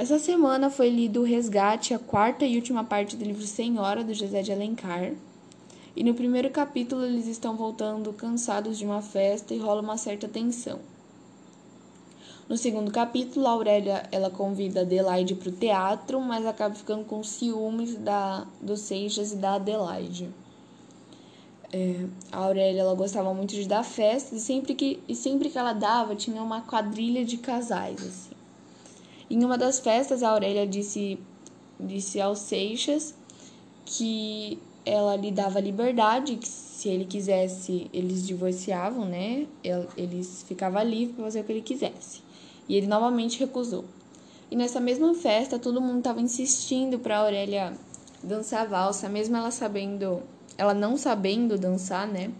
essa semana foi lido o Resgate, a quarta e última parte do livro Senhora, do José de Alencar. E no primeiro capítulo eles estão voltando cansados de uma festa e rola uma certa tensão. No segundo capítulo, a Aurélia ela convida Adelaide para o teatro, mas acaba ficando com ciúmes da, do Seixas e da Adelaide. É, a Aurélia ela gostava muito de dar festa e sempre que, e sempre que ela dava tinha uma quadrilha de casais. Assim. Em uma das festas, a Aurélia disse, disse ao Seixas que ela lhe dava liberdade, que se ele quisesse, eles divorciavam, né? Eles ficava livre para fazer o que ele quisesse. E ele novamente recusou. E nessa mesma festa, todo mundo estava insistindo para Aurélia dançar valsa, mesmo ela sabendo, ela não sabendo dançar, né?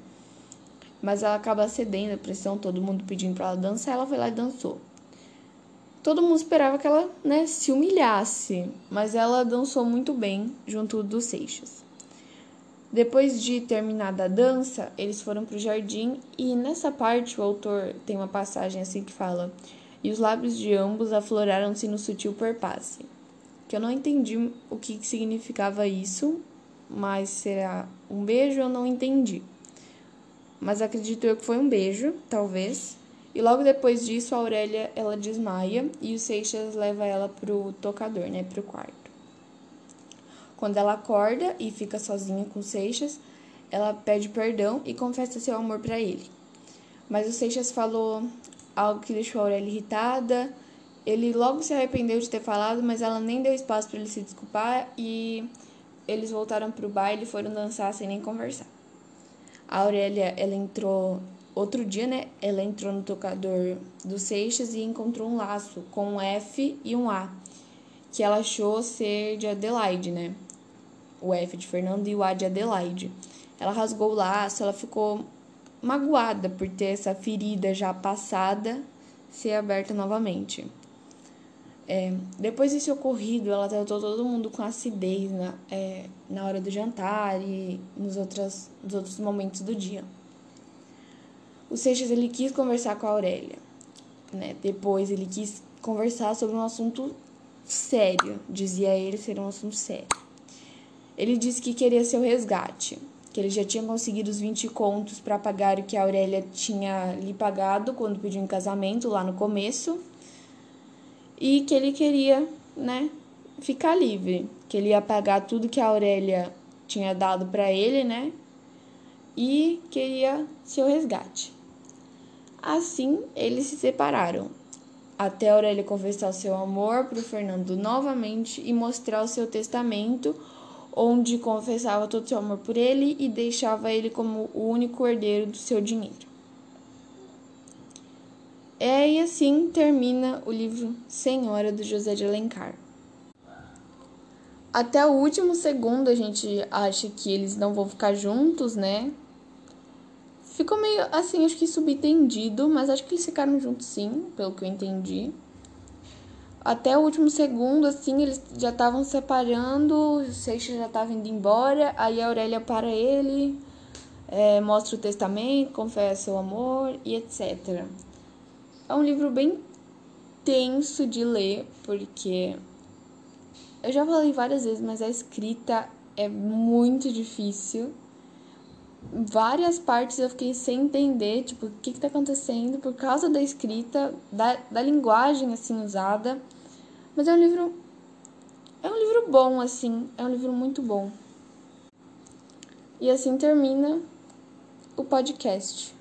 Mas ela acaba cedendo a pressão, todo mundo pedindo para ela dançar, ela foi lá e dançou todo mundo esperava que ela né, se humilhasse, mas ela dançou muito bem junto dos Seixas. Depois de terminada a dança, eles foram para o jardim e nessa parte o autor tem uma passagem assim que fala: E os lábios de ambos afloraram-se no sutil perpasse. Que eu não entendi o que significava isso, mas será um beijo eu não entendi. Mas acredito eu que foi um beijo, talvez. E logo depois disso, a Aurélia ela desmaia e o Seixas leva ela pro tocador, né, pro quarto. Quando ela acorda e fica sozinha com o Seixas, ela pede perdão e confessa seu amor para ele. Mas o Seixas falou algo que deixou a Aurélia irritada. Ele logo se arrependeu de ter falado, mas ela nem deu espaço para ele se desculpar e eles voltaram pro baile e foram dançar sem nem conversar. A Aurélia, ela entrou Outro dia, né, ela entrou no tocador do Seixas e encontrou um laço com um F e um A, que ela achou ser de Adelaide, né? O F de Fernando e o A de Adelaide. Ela rasgou o laço, ela ficou magoada por ter essa ferida já passada ser aberta novamente. É, depois desse ocorrido, ela tratou todo mundo com acidez na, é, na hora do jantar e nos outros, nos outros momentos do dia. O Seixas ele quis conversar com a Aurélia, né? Depois ele quis conversar sobre um assunto sério, dizia ele ser um assunto sério. Ele disse que queria seu resgate, que ele já tinha conseguido os 20 contos para pagar o que a Aurélia tinha lhe pagado quando pediu em casamento lá no começo, e que ele queria, né, ficar livre, que ele ia pagar tudo que a Aurélia tinha dado para ele, né? E queria seu resgate. Assim, eles se separaram, até Aurélia confessar seu amor para o Fernando novamente e mostrar o seu testamento, onde confessava todo seu amor por ele e deixava ele como o único herdeiro do seu dinheiro. É, e assim termina o livro Senhora do José de Alencar. Até o último segundo a gente acha que eles não vão ficar juntos, né? Ficou meio assim, acho que subentendido, mas acho que eles ficaram juntos sim, pelo que eu entendi. Até o último segundo, assim, eles já estavam separando, o Seixas já estava indo embora, aí a Aurélia para ele, é, mostra o testamento, confessa o amor e etc. É um livro bem tenso de ler, porque eu já falei várias vezes, mas a escrita é muito difícil várias partes eu fiquei sem entender, tipo, o que, que tá acontecendo por causa da escrita, da, da linguagem, assim, usada. Mas é um livro... É um livro bom, assim, é um livro muito bom. E assim termina o podcast.